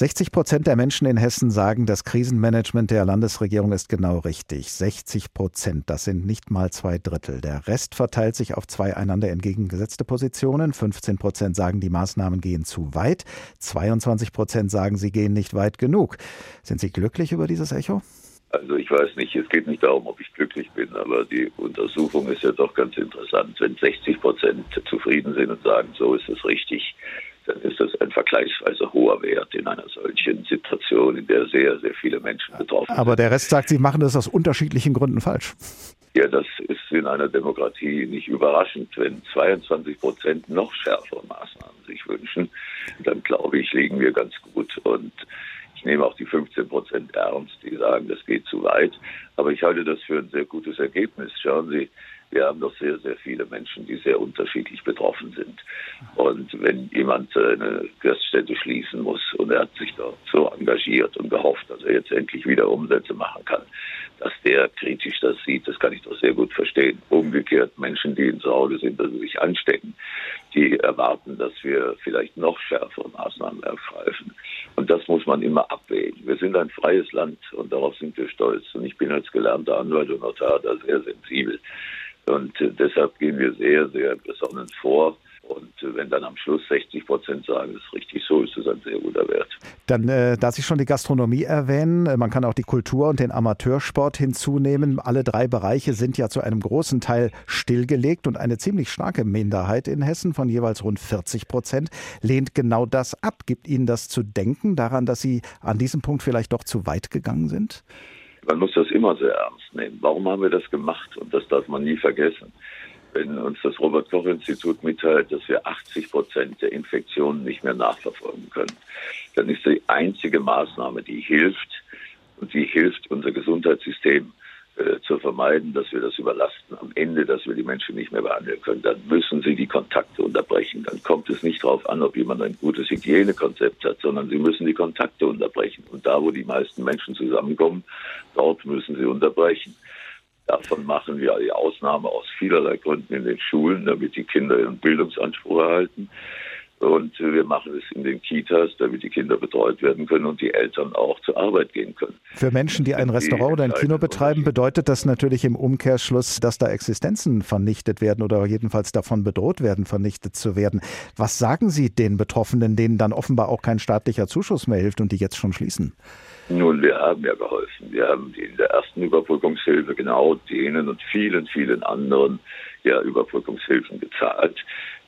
60 Prozent der Menschen in Hessen sagen, das Krisenmanagement der Landesregierung ist genau richtig. 60 Prozent, das sind nicht mal zwei Drittel. Der Rest verteilt sich auf zwei einander entgegengesetzte Positionen. 15 Prozent sagen, die Maßnahmen gehen zu weit. 22 Prozent sagen, sie gehen nicht weit genug. Sind Sie glücklich über dieses Echo? Also ich weiß nicht, es geht nicht darum, ob ich glücklich bin, aber die Untersuchung ist ja doch ganz interessant. Wenn 60 Prozent zufrieden sind und sagen, so ist es richtig, dann ist das ein vergleichsweise hoher Wert in einer solchen Situation, in der sehr, sehr viele Menschen betroffen sind. Aber der Rest sagt, sie machen das aus unterschiedlichen Gründen falsch. Ja, das ist in einer Demokratie nicht überraschend. Wenn 22 Prozent noch schärfere Maßnahmen sich wünschen, dann glaube ich, liegen wir ganz gut. Und ich nehme auch die 15 Prozent ernst, die sagen, das geht zu weit. Aber ich halte das für ein sehr gutes Ergebnis. Schauen Sie, wir haben doch sehr, sehr viele Menschen, die sehr unterschiedlich betroffen sind. Und wenn jemand eine Gaststätte schließen muss und er hat sich dort so engagiert und gehofft, dass er jetzt endlich wieder Umsätze machen kann, dass der kritisch das sieht, das kann ich doch sehr gut verstehen. Umgekehrt Menschen, die in Sorge sind, dass sie sich anstecken, die erwarten, dass wir vielleicht noch schärfere Maßnahmen ergreifen. Und das muss man immer abwägen. Wir sind ein freies Land und darauf sind wir stolz. Und ich bin als gelernter Anwalt und Notar da sehr sensibel. Und deshalb gehen wir sehr, sehr besonnen vor. Und wenn dann am Schluss 60 Prozent sagen, das ist richtig so, ist das ein sehr guter Wert. Dann, äh, da Sie schon die Gastronomie erwähnen, äh, man kann auch die Kultur und den Amateursport hinzunehmen. Alle drei Bereiche sind ja zu einem großen Teil stillgelegt und eine ziemlich starke Minderheit in Hessen von jeweils rund 40 Prozent lehnt genau das ab. Gibt Ihnen das zu denken daran, dass Sie an diesem Punkt vielleicht doch zu weit gegangen sind? Man muss das immer sehr ernst nehmen. Warum haben wir das gemacht? Und das darf man nie vergessen wenn uns das Robert-Koch-Institut mitteilt, dass wir 80 Prozent der Infektionen nicht mehr nachverfolgen können, dann ist die einzige Maßnahme, die hilft, und die hilft, unser Gesundheitssystem zu vermeiden, dass wir das überlasten am Ende, dass wir die Menschen nicht mehr behandeln können, dann müssen sie die Kontakte unterbrechen. Dann kommt es nicht darauf an, ob jemand ein gutes Hygienekonzept hat, sondern sie müssen die Kontakte unterbrechen. Und da, wo die meisten Menschen zusammenkommen, dort müssen sie unterbrechen. Davon machen wir die Ausnahme aus vielerlei Gründen in den Schulen, damit die Kinder ihren Bildungsanspruch erhalten. Und wir machen es in den Kitas, damit die Kinder betreut werden können und die Eltern auch zur Arbeit gehen können. Für Menschen, die ein Restaurant oder ein Kino betreiben, bedeutet das natürlich im Umkehrschluss, dass da Existenzen vernichtet werden oder jedenfalls davon bedroht werden, vernichtet zu werden. Was sagen Sie den Betroffenen, denen dann offenbar auch kein staatlicher Zuschuss mehr hilft und die jetzt schon schließen? Nun, wir haben ja geholfen. Wir haben in der ersten Überbrückungshilfe genau denen und vielen, vielen anderen ja Überbrückungshilfen gezahlt.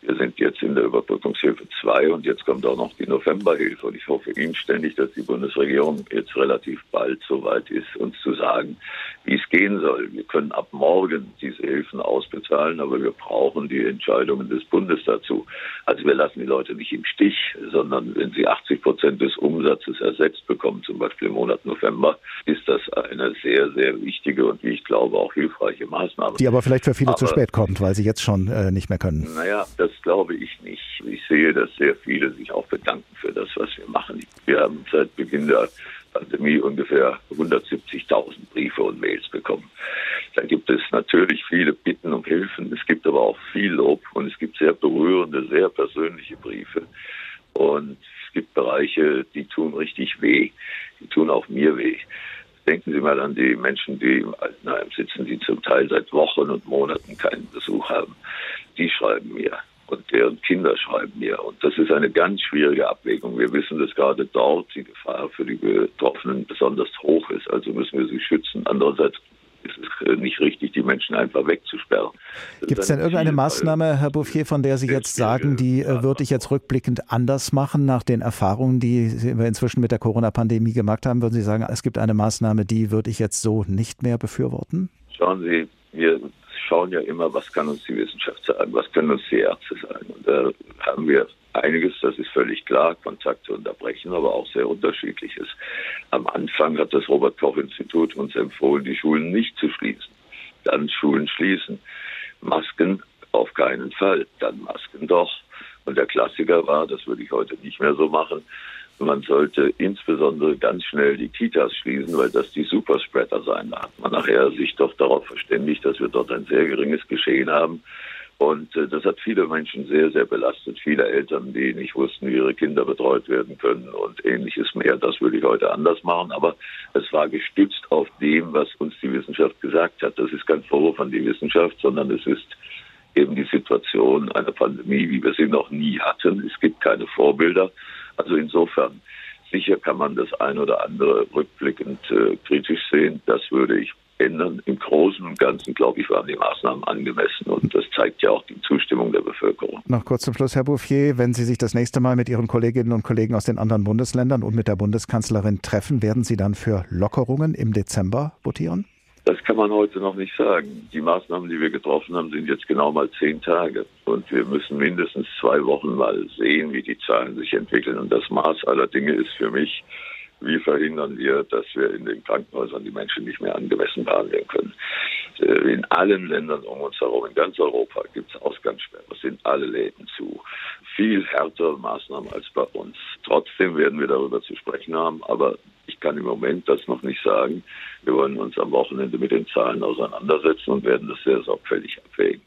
Wir sind jetzt in der Überbrückungshilfe 2 und jetzt kommt auch noch die Novemberhilfe. Und ich hoffe inständig, dass die Bundesregierung jetzt relativ bald so weit ist, uns zu sagen, wie es gehen soll. Wir können ab morgen diese Hilfen ausbezahlen, aber wir brauchen die Entscheidungen des Bundes dazu. Also wir lassen die Leute nicht im Stich, sondern wenn sie 80 Prozent des Umsatzes ersetzt bekommen, zum Beispiel im Monat November, ist das eine sehr, sehr wichtige und wie ich glaube auch hilfreiche Maßnahme. Die aber vielleicht für viele aber, zu spät kommt, weil sie jetzt schon äh, nicht mehr können. Naja, das glaube ich nicht. Ich sehe, dass sehr viele sich auch bedanken für das, was wir machen. Wir haben seit Beginn der Pandemie ungefähr 170.000 Briefe und Mails bekommen. Da gibt es natürlich viele Bitten um Hilfen. Es gibt aber auch viel Lob und es gibt sehr berührende, sehr persönliche Briefe. Und es gibt Bereiche, die tun richtig weh. Die tun auch mir weh. Denken Sie mal an die Menschen, die im Altenheim sitzen, die zum Teil seit Wochen und Monaten keinen Besuch haben. Die schreiben mir und deren Kinder schreiben das ist eine ganz schwierige Abwägung. Wir wissen, dass gerade dort die Gefahr für die Betroffenen besonders hoch ist. Also müssen wir sie schützen. Andererseits ist es nicht richtig, die Menschen einfach wegzusperren. Gibt es denn irgendeine Maßnahme, Herr Bouffier, von der Sie jetzt sagen, die äh, würde ich jetzt rückblickend anders machen nach den Erfahrungen, die wir inzwischen mit der Corona-Pandemie gemacht haben? Würden Sie sagen, es gibt eine Maßnahme, die würde ich jetzt so nicht mehr befürworten? Schauen Sie, wir schauen ja immer, was kann uns die Wissenschaft sagen, was können uns die Ärzte sagen. Und da haben wir einiges, das ist völlig klar, Kontakte unterbrechen, aber auch sehr unterschiedliches. Am Anfang hat das Robert Koch Institut uns empfohlen, die Schulen nicht zu schließen. Dann Schulen schließen. Masken auf keinen Fall. Dann Masken doch. Und der Klassiker war, das würde ich heute nicht mehr so machen, man sollte insbesondere ganz schnell die Kitas schließen, weil das die Superspreader sein. Da hat man nachher sich doch darauf verständigt, dass wir dort ein sehr geringes Geschehen haben Und äh, das hat viele Menschen sehr, sehr belastet. Viele Eltern, die nicht wussten, wie ihre Kinder betreut werden können und ähnliches mehr. Das würde ich heute anders machen. Aber es war gestützt auf dem, was uns die Wissenschaft gesagt hat. Das ist kein Vorwurf an die Wissenschaft, sondern es ist eben die Situation einer Pandemie, wie wir sie noch nie hatten. Es gibt keine Vorbilder. Also insofern, sicher kann man das ein oder andere rückblickend äh, kritisch sehen. Das würde ich ändern. Im Großen und Ganzen, glaube ich, waren die Maßnahmen angemessen ja auch die Zustimmung der Bevölkerung. Noch kurz zum Schluss, Herr Bouffier, wenn Sie sich das nächste Mal mit Ihren Kolleginnen und Kollegen aus den anderen Bundesländern und mit der Bundeskanzlerin treffen, werden Sie dann für Lockerungen im Dezember votieren? Das kann man heute noch nicht sagen. Die Maßnahmen, die wir getroffen haben, sind jetzt genau mal zehn Tage. Und wir müssen mindestens zwei Wochen mal sehen, wie die Zahlen sich entwickeln. Und das Maß aller Dinge ist für mich, wie verhindern wir, dass wir in den Krankenhäusern die Menschen nicht mehr angemessen behandeln können? Äh, in allen Ländern um uns herum, in ganz Europa, gibt es Ausgangssperren, sind alle Läden zu. Viel härtere Maßnahmen als bei uns. Trotzdem werden wir darüber zu sprechen haben, aber ich kann im Moment das noch nicht sagen. Wir wollen uns am Wochenende mit den Zahlen auseinandersetzen und werden das sehr sorgfältig abwägen.